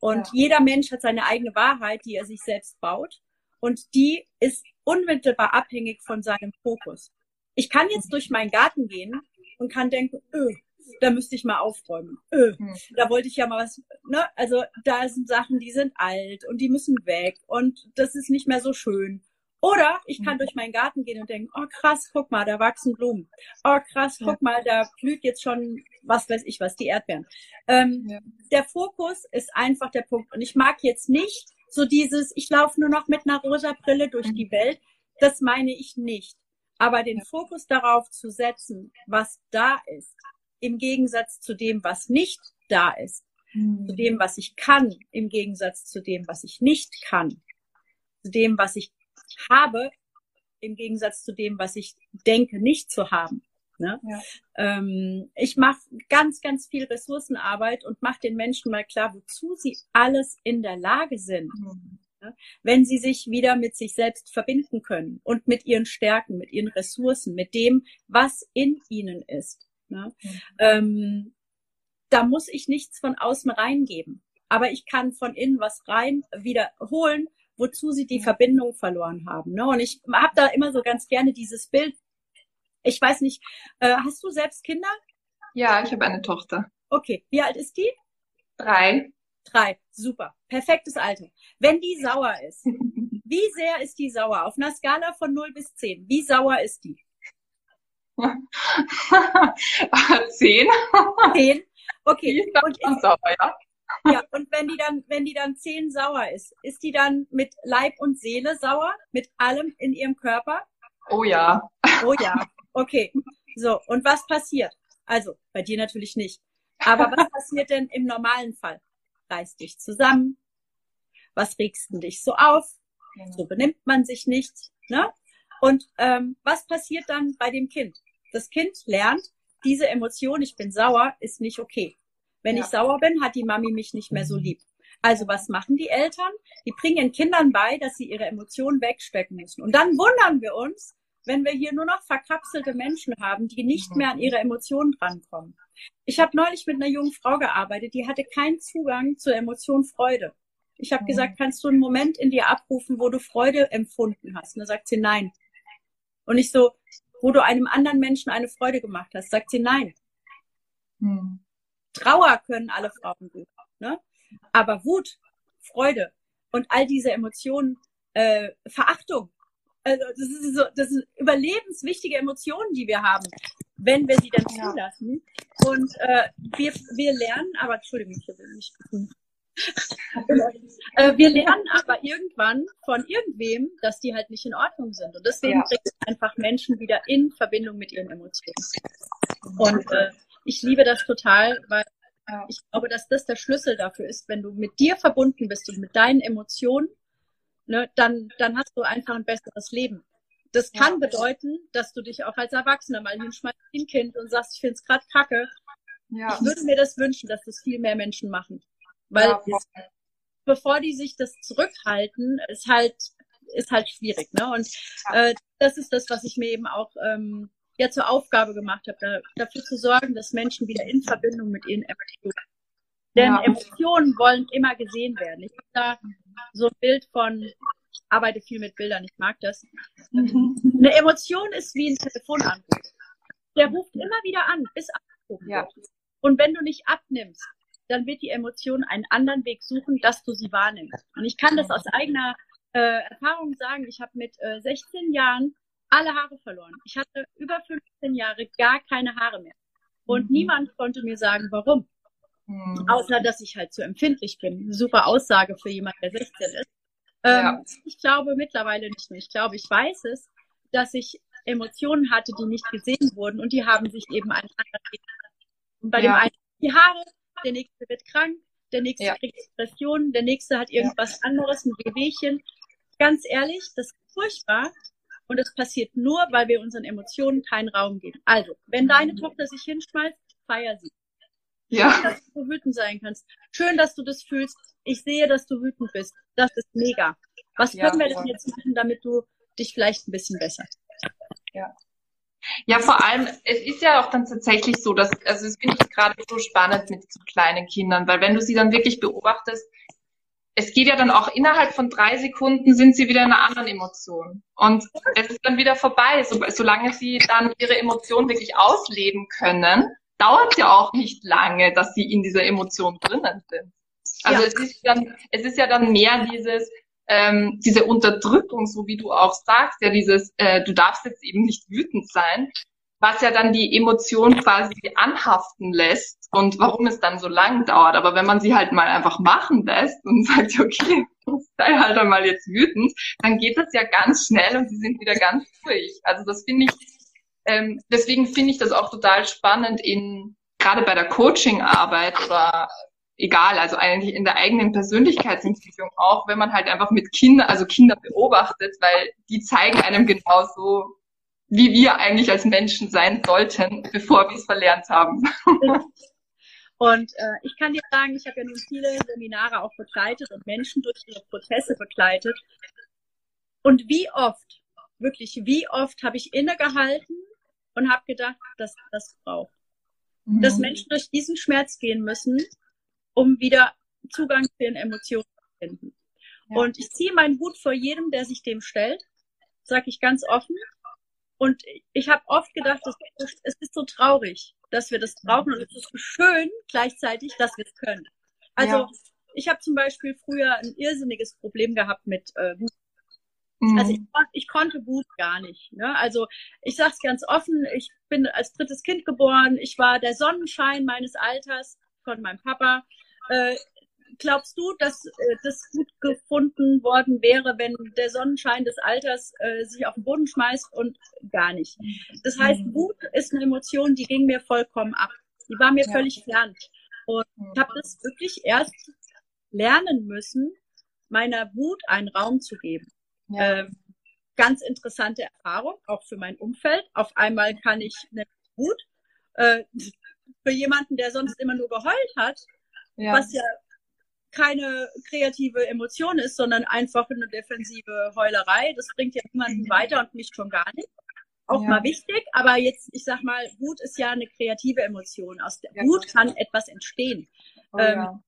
Und ja. jeder Mensch hat seine eigene Wahrheit, die er sich selbst baut. Und die ist unmittelbar abhängig von seinem Fokus. Ich kann jetzt durch meinen Garten gehen und kann denken, öh, da müsste ich mal aufräumen. Öh, da wollte ich ja mal was, ne? Also da sind Sachen, die sind alt und die müssen weg und das ist nicht mehr so schön. Oder ich kann mhm. durch meinen Garten gehen und denken, oh krass, guck mal, da wachsen Blumen. Oh krass, guck mal, da blüht jetzt schon, was weiß ich was, die Erdbeeren. Ähm, ja. Der Fokus ist einfach der Punkt. Und ich mag jetzt nicht so dieses, ich laufe nur noch mit einer rosa Brille durch mhm. die Welt. Das meine ich nicht. Aber den Fokus darauf zu setzen, was da ist, im Gegensatz zu dem, was nicht da ist, mhm. zu dem, was ich kann, im Gegensatz zu dem, was ich nicht kann, zu dem, was ich habe, im Gegensatz zu dem, was ich denke, nicht zu haben. Ne? Ja. Ähm, ich mache ganz, ganz viel Ressourcenarbeit und mache den Menschen mal klar, wozu sie alles in der Lage sind. Mhm. Ne? Wenn sie sich wieder mit sich selbst verbinden können und mit ihren Stärken, mit ihren Ressourcen, mit dem, was in ihnen ist. Ne? Mhm. Ähm, da muss ich nichts von außen reingeben. Aber ich kann von innen was rein wiederholen wozu sie die Verbindung verloren haben. Ne? Und ich habe da immer so ganz gerne dieses Bild. Ich weiß nicht, äh, hast du selbst Kinder?
Ja, ich habe eine Tochter.
Okay, wie alt ist die?
Drei.
Drei, super, perfektes Alter. Wenn die sauer ist, [laughs] wie sehr ist die sauer? Auf einer Skala von 0 bis 10, wie sauer ist die? [laughs]
Zehn.
Zehn. Okay.
Die ist und ist, sauer, ja.
Ja, und wenn die dann, wenn die dann zehn sauer ist, ist die dann mit Leib und Seele sauer? Mit allem in ihrem Körper?
Oh ja.
Oh ja. Okay. So, und was passiert? Also, bei dir natürlich nicht. Aber was passiert denn im normalen Fall? Reiß dich zusammen. Was regst du dich so auf? So benimmt man sich nicht. Ne? Und ähm, was passiert dann bei dem Kind? Das Kind lernt, diese Emotion, ich bin sauer, ist nicht okay. Wenn ja. ich sauer bin, hat die Mami mich nicht mehr so lieb. Also was machen die Eltern? Die bringen den Kindern bei, dass sie ihre Emotionen wegstecken müssen. Und dann wundern wir uns, wenn wir hier nur noch verkapselte Menschen haben, die nicht mhm. mehr an ihre Emotionen drankommen. Ich habe neulich mit einer jungen Frau gearbeitet, die hatte keinen Zugang zur Emotion Freude. Ich habe mhm. gesagt, kannst du einen Moment in dir abrufen, wo du Freude empfunden hast? Und da sagt sie nein. Und ich so, wo du einem anderen Menschen eine Freude gemacht hast, sagt sie nein. Mhm. Trauer können alle Frauen gut. Ne? Aber Wut, Freude und all diese Emotionen, äh, Verachtung, also das, ist so, das sind überlebenswichtige Emotionen, die wir haben, wenn wir sie dann zulassen. Und äh, wir, wir lernen, aber Entschuldigung, ich will nicht. [laughs] äh, wir lernen aber irgendwann von irgendwem, dass die halt nicht in Ordnung sind. Und deswegen ja. bringt einfach Menschen wieder in Verbindung mit ihren Emotionen. Und äh, ich liebe das total, weil ich glaube, dass das der Schlüssel dafür ist, wenn du mit dir verbunden bist und mit deinen Emotionen, ne, dann, dann hast du einfach ein besseres Leben. Das kann ja. bedeuten, dass du dich auch als Erwachsener mal hinschmeißt wie ein Kind und sagst, ich finde es gerade kacke. Ja. Ich würde mir das wünschen, dass das viel mehr Menschen machen. Weil ja, bevor die sich das zurückhalten, ist halt, ist halt schwierig. Ne? Und äh, das ist das, was ich mir eben auch ähm, ja zur Aufgabe gemacht habe, da, dafür zu sorgen, dass Menschen wieder in Verbindung mit ihren Emotionen. Denn ja. Emotionen wollen immer gesehen werden. Ich habe da so ein Bild von, ich arbeite viel mit Bildern, ich mag das. Mhm. Eine Emotion ist wie ein Telefonanruf. Der ruft immer wieder an, bis abgerufen ja. Und wenn du nicht abnimmst, dann wird die Emotion einen anderen Weg suchen, dass du sie wahrnimmst. Und ich kann das aus eigener äh, Erfahrung sagen. Ich habe mit äh, 16 Jahren alle Haare verloren. Ich hatte über 15 Jahre gar keine Haare mehr. Und mhm. niemand konnte mir sagen, warum. Mhm. Außer, dass ich halt zu empfindlich bin. Super Aussage für jemand, der 16 ist. Ähm, ja. Ich glaube mittlerweile nicht mehr. Ich glaube, ich weiß es, dass ich Emotionen hatte, die nicht gesehen wurden und die haben sich eben einander Und bei ja. dem einen die Haare, der nächste wird krank, der nächste ja. kriegt Depressionen, der nächste hat irgendwas anderes, ein Wehwehchen. Ganz ehrlich, das ist furchtbar. Und es passiert nur, weil wir unseren Emotionen keinen Raum geben. Also, wenn deine Tochter sich hinschmeißt, feier sie. Ja. Schön, dass du wütend sein kannst. Schön, dass du das fühlst. Ich sehe, dass du wütend bist. Das ist mega. Was ja, können wir denn jetzt machen, damit du dich vielleicht ein bisschen besser?
Ja. Ja, vor allem, es ist ja auch dann tatsächlich so, dass, also das finde ich gerade so spannend mit so kleinen Kindern, weil wenn du sie dann wirklich beobachtest, es geht ja dann auch innerhalb von drei Sekunden sind sie wieder in einer anderen Emotion. Und es ist dann wieder vorbei. So, solange sie dann ihre Emotion wirklich ausleben können, dauert ja auch nicht lange, dass sie in dieser Emotion drinnen sind. Also ja. es ist dann, es ist ja dann mehr dieses, ähm, diese Unterdrückung, so wie du auch sagst, ja dieses, äh, du darfst jetzt eben nicht wütend sein, was ja dann die Emotion quasi anhaften lässt und warum es dann so lang dauert. Aber wenn man sie halt mal einfach machen lässt und [laughs] sagt, okay, sei halt einmal jetzt wütend, dann geht das ja ganz schnell und sie sind wieder ganz durch. Also das finde ich, ähm, deswegen finde ich das auch total spannend in, gerade bei der Coaching-Arbeit oder egal, also eigentlich in der eigenen Persönlichkeitsentwicklung auch, wenn man halt einfach mit Kindern, also Kinder beobachtet, weil die zeigen einem genauso, wie wir eigentlich als Menschen sein sollten, bevor wir es verlernt haben.
Und äh, ich kann dir sagen, ich habe ja nun viele Seminare auch begleitet und Menschen durch ihre Prozesse begleitet. Und wie oft, wirklich wie oft habe ich innegehalten und habe gedacht, dass das braucht. Mhm. Dass Menschen durch diesen Schmerz gehen müssen, um wieder Zugang zu ihren Emotionen zu finden. Ja. Und ich ziehe meinen Hut vor jedem, der sich dem stellt, sage ich ganz offen. Und ich habe oft gedacht, es ist so traurig, dass wir das brauchen und es ist so schön gleichzeitig, dass wir es können. Also ja. ich habe zum Beispiel früher ein irrsinniges Problem gehabt mit äh, Wut. Mhm. Also ich, ich, konnte Wut gar nicht. Ne? Also ich sage es ganz offen, ich bin als drittes Kind geboren, ich war der Sonnenschein meines Alters von meinem Papa. Äh, glaubst du, dass äh, das gut gefunden worden wäre, wenn der Sonnenschein des Alters äh, sich auf den Boden schmeißt und gar nicht? Das heißt, mhm. Wut ist eine Emotion, die ging mir vollkommen ab. Die war mir ja. völlig fern. Und ich habe das wirklich erst lernen müssen, meiner Wut einen Raum zu geben. Ja. Ähm, ganz interessante Erfahrung, auch für mein Umfeld. Auf einmal kann ich eine Wut äh, für jemanden, der sonst immer nur geheult hat, ja. was ja keine kreative Emotion ist, sondern einfach eine defensive Heulerei. Das bringt ja niemanden weiter und mich schon gar nicht. Auch ja. mal wichtig, aber jetzt, ich sag mal, Wut ist ja eine kreative Emotion. Aus der ja, Wut kann etwas entstehen. Oh, ähm, ja.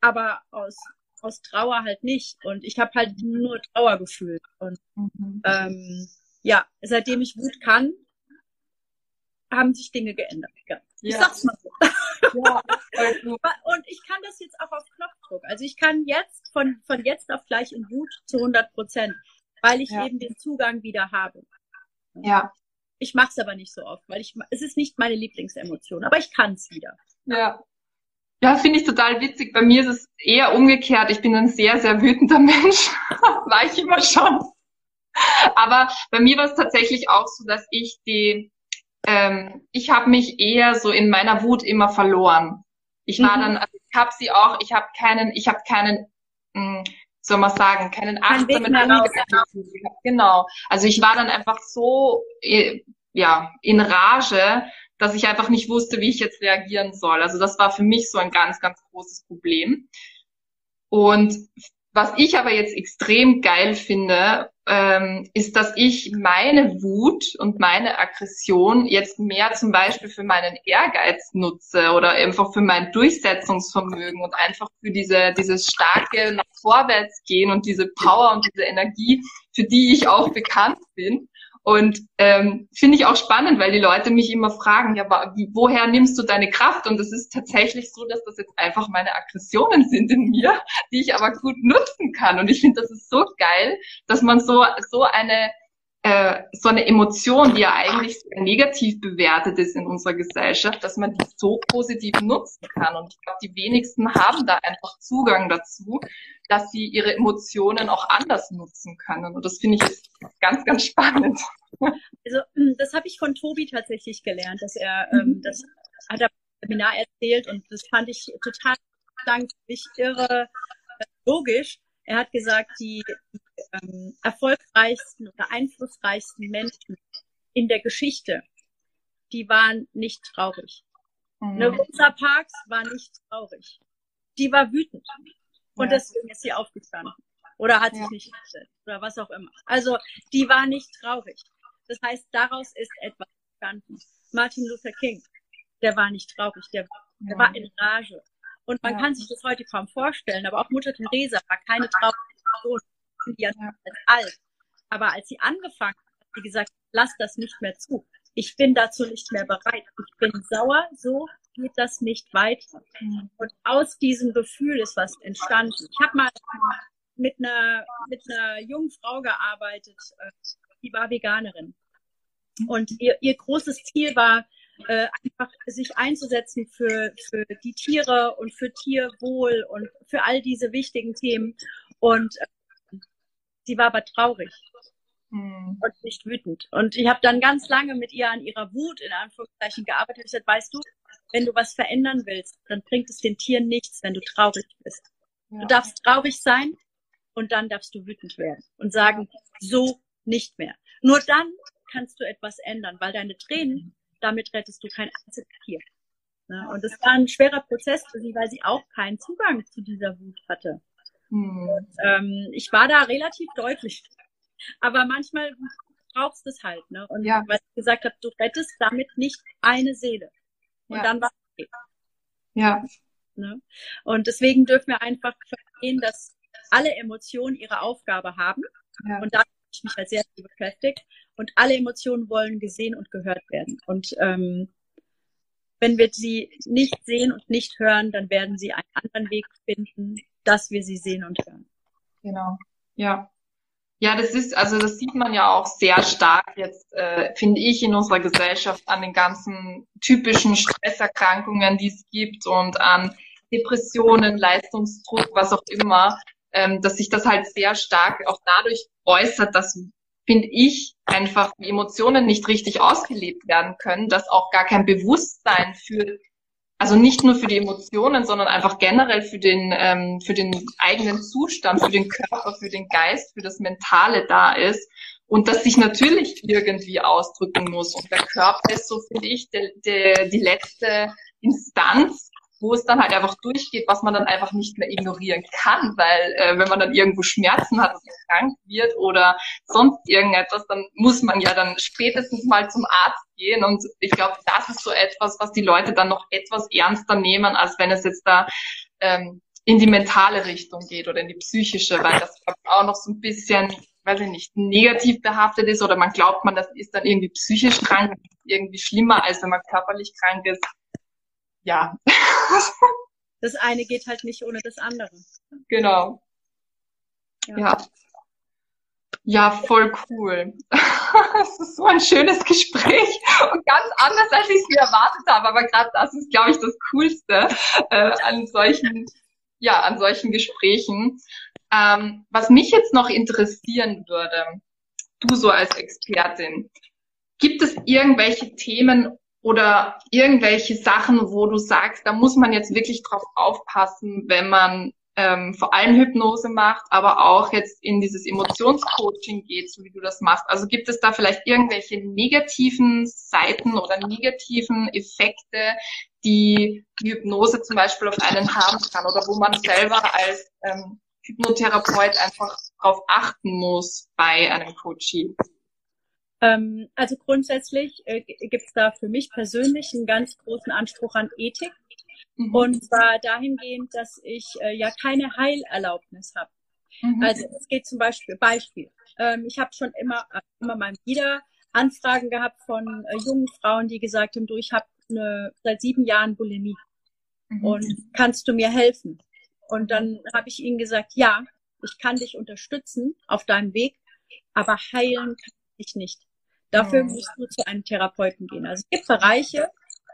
Aber aus, aus Trauer halt nicht. Und ich habe halt nur Trauer gefühlt. Und mhm. ähm, ja, seitdem ich Wut kann, haben sich Dinge geändert. Ja. Ich sag's mal so. Ja, [laughs] und ich kann das jetzt auch auf Knopfdruck. Also ich kann jetzt von, von jetzt auf gleich in Wut zu 100 Prozent, weil ich ja. eben den Zugang wieder habe.
Ja.
Ich mache es aber nicht so oft, weil ich es ist nicht meine Lieblingsemotion, aber ich kann es wieder.
Ja. Ja, finde ich total witzig. Bei mir ist es eher umgekehrt. Ich bin ein sehr, sehr wütender Mensch. [laughs] war ich immer schon. Aber bei mir war es tatsächlich auch so, dass ich die ähm, ich habe mich eher so in meiner Wut immer verloren. Ich war mhm. dann, also ich habe sie auch, ich habe keinen, ich habe keinen, mh, hm, soll man sagen, keinen achtsamen Genau. Also ich war dann einfach so, äh, ja, in Rage, dass ich einfach nicht wusste, wie ich jetzt reagieren soll. Also das war für mich so ein ganz, ganz großes Problem. Und was ich aber jetzt extrem geil finde, ähm, ist, dass ich meine Wut und meine Aggression jetzt mehr zum Beispiel für meinen Ehrgeiz nutze oder einfach für mein Durchsetzungsvermögen und einfach für diese, dieses starke nach vorwärts gehen und diese Power und diese Energie, für die ich auch bekannt bin. Und ähm, finde ich auch spannend, weil die Leute mich immer fragen, ja, woher nimmst du deine Kraft? Und es ist tatsächlich so, dass das jetzt einfach meine Aggressionen sind in mir, die ich aber gut nutzen kann. Und ich finde, das ist so geil, dass man so so eine äh, so eine Emotion, die ja eigentlich sehr negativ bewertet ist in unserer Gesellschaft, dass man die so positiv nutzen kann. Und ich glaube, die wenigsten haben da einfach Zugang dazu, dass sie ihre Emotionen auch anders nutzen können. Und das finde ich ganz, ganz spannend.
Also das habe ich von Tobi tatsächlich gelernt, dass er ähm, mhm. das hat er im Seminar erzählt und das fand ich total danklich irre äh, logisch. Er hat gesagt, die, die ähm, erfolgreichsten oder einflussreichsten Menschen in der Geschichte, die waren nicht traurig. Mhm. Ne, Rosa Parks war nicht traurig. Die war wütend. Und ja. deswegen ist sie aufgestanden. Oder hat sich ja. nicht gestellt. Oder was auch immer. Also, die war nicht traurig. Das heißt, daraus ist etwas entstanden. Martin Luther King, der war nicht traurig, der, der ja. war in Rage. Und man ja. kann sich das heute kaum vorstellen, aber auch Mutter Teresa war keine traurige Person, die ja alt. Aber als sie angefangen hat, hat sie gesagt, lass das nicht mehr zu. Ich bin dazu nicht mehr bereit. Ich bin sauer, so geht das nicht weiter. Mhm. Und aus diesem Gefühl ist was entstanden. Ich habe mal mit einer, mit einer jungen Frau gearbeitet, äh, die war Veganerin. Und ihr, ihr großes Ziel war, äh, einfach sich einzusetzen für, für die Tiere und für Tierwohl und für all diese wichtigen Themen. Und äh, sie war aber traurig hm. und nicht wütend. Und ich habe dann ganz lange mit ihr an ihrer Wut in Anführungszeichen gearbeitet. Ich gesagt, weißt du, wenn du was verändern willst, dann bringt es den Tieren nichts, wenn du traurig bist. Ja. Du darfst traurig sein und dann darfst du wütend werden und sagen, so nicht mehr. Nur dann kannst du etwas ändern, weil deine Tränen damit rettest du kein einziges Tier. Ne? Und das war ein schwerer Prozess für sie, weil sie auch keinen Zugang zu dieser Wut hatte. Hm. Und, ähm, ich war da relativ deutlich. Aber manchmal brauchst du es halt. Ne? Und ja. weil ich gesagt habe, du rettest damit nicht eine Seele. Und ja. dann war es okay.
Ja.
Ne? Und deswegen dürfen wir einfach verstehen, dass alle Emotionen ihre Aufgabe haben. Ja. Und da ich mich halt sehr beschäftigt. Und alle Emotionen wollen gesehen und gehört werden. Und ähm, wenn wir sie nicht sehen und nicht hören, dann werden sie einen anderen Weg finden, dass wir sie sehen und hören.
Genau. Ja. Ja, das ist, also das sieht man ja auch sehr stark jetzt, äh, finde ich, in unserer Gesellschaft an den ganzen typischen Stresserkrankungen, die es gibt und an Depressionen, Leistungsdruck, was auch immer, ähm, dass sich das halt sehr stark auch dadurch äußert, dass finde ich, einfach die Emotionen nicht richtig ausgelebt werden können, dass auch gar kein Bewusstsein für, also nicht nur für die Emotionen, sondern einfach generell für den, ähm, für den eigenen Zustand, für den Körper, für den Geist, für das Mentale da ist. Und das sich natürlich irgendwie ausdrücken muss. Und der Körper ist so, finde ich, de, de, die letzte Instanz, wo es dann halt einfach durchgeht, was man dann einfach nicht mehr ignorieren kann, weil äh, wenn man dann irgendwo Schmerzen hat oder krank wird oder sonst irgendetwas, dann muss man ja dann spätestens mal zum Arzt gehen. Und ich glaube, das ist so etwas, was die Leute dann noch etwas ernster nehmen, als wenn es jetzt da ähm, in die mentale Richtung geht oder in die psychische, weil das auch noch so ein bisschen weiß ich nicht, negativ behaftet ist oder man glaubt man, das ist dann irgendwie psychisch krank, irgendwie schlimmer, als wenn man körperlich krank ist ja. [laughs]
das eine geht halt nicht ohne das andere.
Genau. Ja. ja. Ja, voll cool. [laughs] Es ist so ein schönes Gespräch und ganz anders, als ich es mir erwartet habe. Aber gerade das ist, glaube ich, das Coolste äh, an solchen, ja, an solchen Gesprächen. Ähm, was mich jetzt noch interessieren würde, du so als Expertin, gibt es irgendwelche Themen oder irgendwelche Sachen, wo du sagst, da muss man jetzt wirklich drauf aufpassen, wenn man ähm, vor allem Hypnose macht, aber auch jetzt in dieses Emotionscoaching geht, so wie du das machst. Also gibt es da vielleicht irgendwelche negativen Seiten oder negativen Effekte, die die Hypnose zum Beispiel auf einen haben kann oder wo man selber als ähm, Hypnotherapeut einfach drauf achten muss bei einem Coaching?
Ähm, also grundsätzlich äh, gibt es da für mich persönlich einen ganz großen Anspruch an Ethik. Mhm. Und zwar dahingehend, dass ich äh, ja keine Heilerlaubnis habe. Mhm. Also es geht zum Beispiel, Beispiel. Ähm, ich habe schon immer, immer mal wieder Anfragen gehabt von äh, jungen Frauen, die gesagt haben, du, ich habe seit sieben Jahren Bulimie. Mhm. Und kannst du mir helfen? Und dann habe ich ihnen gesagt, ja, ich kann dich unterstützen auf deinem Weg, aber heilen kann ich nicht. Dafür mhm. musst du zu einem Therapeuten gehen. Also es gibt Bereiche,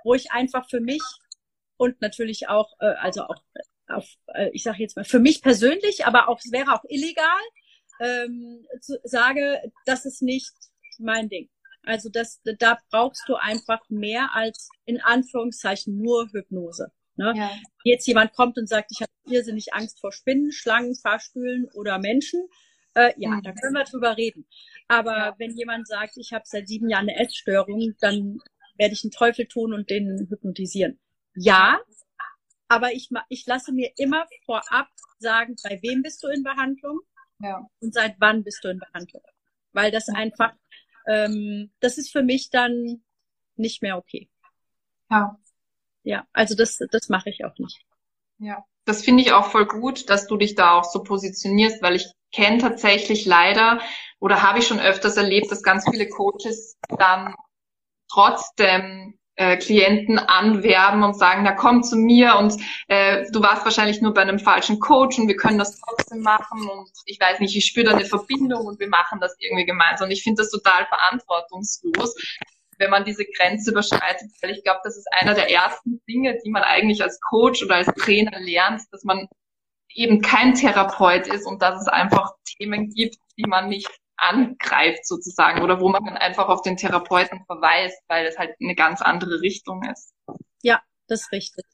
wo ich einfach für mich und natürlich auch, äh, also auch auf, äh, ich sage jetzt mal, für mich persönlich, aber auch es wäre auch illegal, ähm, zu, sage, das ist nicht mein Ding. Also das, da brauchst du einfach mehr als in Anführungszeichen nur Hypnose. Ne? Ja. Jetzt jemand kommt und sagt, ich habe irrsinnig Angst vor Spinnen, Schlangen, Fahrstühlen oder Menschen. Äh, ja, mhm. da können wir drüber reden. Aber ja. wenn jemand sagt, ich habe seit sieben Jahren eine Essstörung, dann werde ich einen Teufel tun und den hypnotisieren. Ja, aber ich, ich lasse mir immer vorab sagen, bei wem bist du in Behandlung ja. und seit wann bist du in Behandlung. Weil das einfach ähm, das ist für mich dann nicht mehr okay.
Ja.
Ja, also das, das mache ich auch nicht.
Ja, das finde ich auch voll gut, dass du dich da auch so positionierst, weil ich kenne tatsächlich leider oder habe ich schon öfters erlebt, dass ganz viele Coaches dann trotzdem äh, Klienten anwerben und sagen, na komm zu mir und äh, du warst wahrscheinlich nur bei einem falschen Coach und wir können das trotzdem machen und ich weiß nicht, ich spüre da eine Verbindung und wir machen das irgendwie gemeinsam. Und ich finde das total verantwortungslos, wenn man diese Grenze überschreitet, weil ich glaube, das ist einer der ersten Dinge, die man eigentlich als Coach oder als Trainer lernt, dass man eben kein Therapeut ist und dass es einfach Themen gibt, die man nicht angreift sozusagen oder wo man dann einfach auf den Therapeuten verweist, weil es halt eine ganz andere Richtung ist.
Ja, das ist richtig.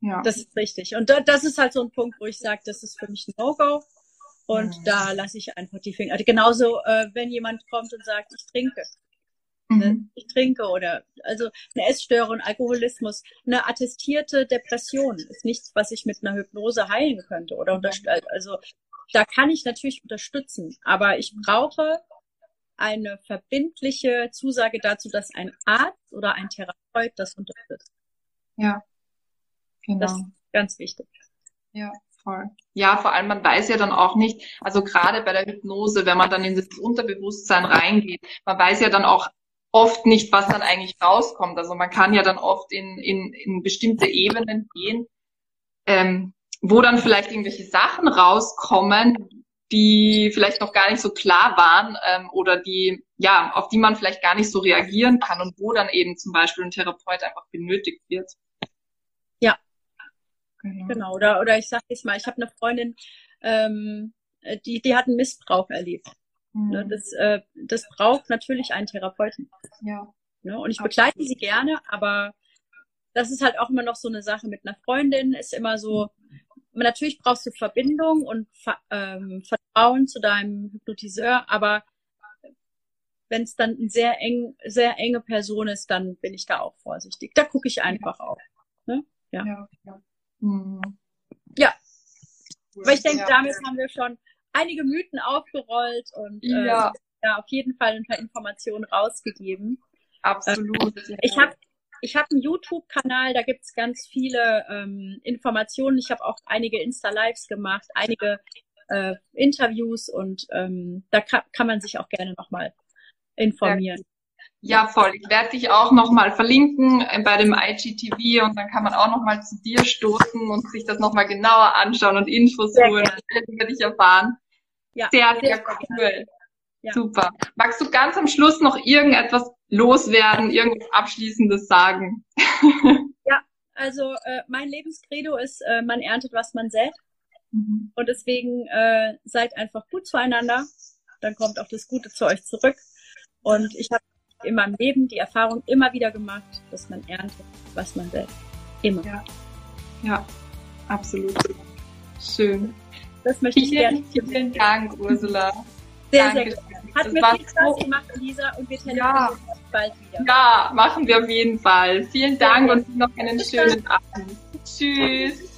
Ja. Das ist richtig. Und das ist halt so ein Punkt, wo ich sage, das ist für mich ein No-Go. Und mhm. da lasse ich einfach die Finger. Also genauso, äh, wenn jemand kommt und sagt, ich trinke. Ne, mhm. Ich trinke oder also eine Essstörung, Alkoholismus, eine attestierte Depression ist nichts, was ich mit einer Hypnose heilen könnte oder also da kann ich natürlich unterstützen, aber ich brauche eine verbindliche Zusage dazu, dass ein Arzt oder ein Therapeut das unterstützt.
Ja,
genau. Das ist ganz wichtig.
Ja, voll. Ja, vor allem man weiß ja dann auch nicht, also gerade bei der Hypnose, wenn man dann in das Unterbewusstsein reingeht, man weiß ja dann auch oft nicht, was dann eigentlich rauskommt. Also man kann ja dann oft in, in, in bestimmte Ebenen gehen, ähm, wo dann vielleicht irgendwelche Sachen rauskommen, die vielleicht noch gar nicht so klar waren ähm, oder die, ja, auf die man vielleicht gar nicht so reagieren kann und wo dann eben zum Beispiel ein Therapeut einfach benötigt wird.
Ja, genau. genau. Oder, oder ich sage jetzt mal, ich habe eine Freundin, ähm, die, die hat einen Missbrauch erlebt. Mhm. Das, äh, das braucht natürlich einen Therapeuten.
Ja.
Ne? Und ich begleite sie gerne, aber das ist halt auch immer noch so eine Sache mit einer Freundin, ist immer so, natürlich brauchst du Verbindung und ähm, Vertrauen zu deinem Hypnotiseur, aber wenn es dann eine sehr eng, sehr enge Person ist, dann bin ich da auch vorsichtig. Da gucke ich einfach auch. Ne? Ja. Ja. Ja. Mhm. ja. Aber ich denke, ja. damit haben wir schon einige Mythen aufgerollt und äh, ja. ja auf jeden Fall ein paar Informationen rausgegeben.
Absolut.
Äh, ich habe ich habe einen YouTube-Kanal, da gibt's ganz viele ähm, Informationen. Ich habe auch einige Insta-Lives gemacht, einige äh, Interviews und ähm, da kann, kann man sich auch gerne nochmal informieren.
Ja, voll. Ich werde dich auch nochmal verlinken bei dem IGTV und dann kann man auch nochmal zu dir stoßen und sich das nochmal genauer anschauen und Infos sehr holen und über dich erfahren. Ja, sehr, sehr, sehr cool. Ja. Super. Magst du ganz am Schluss noch irgendetwas loswerden, irgendwas Abschließendes sagen? [laughs]
ja, also äh, mein Lebenskredo ist, äh, man erntet, was man sät. Mhm. Und deswegen äh, seid einfach gut zueinander. Dann kommt auch das Gute zu euch zurück. Und ich habe in meinem Leben die Erfahrung immer wieder gemacht, dass man erntet, was man sät. Immer.
Ja, ja absolut. Schön.
Das möchte ich gerne.
Vielen Dank, Ursula.
Sehr, Danke. sehr gut. Hat das mir viel Spaß gemacht, Lisa, und wir telefonieren ja. bald wieder.
Ja, machen wir auf jeden Fall. Vielen Dank und noch einen schönen. Abend. Tschüss.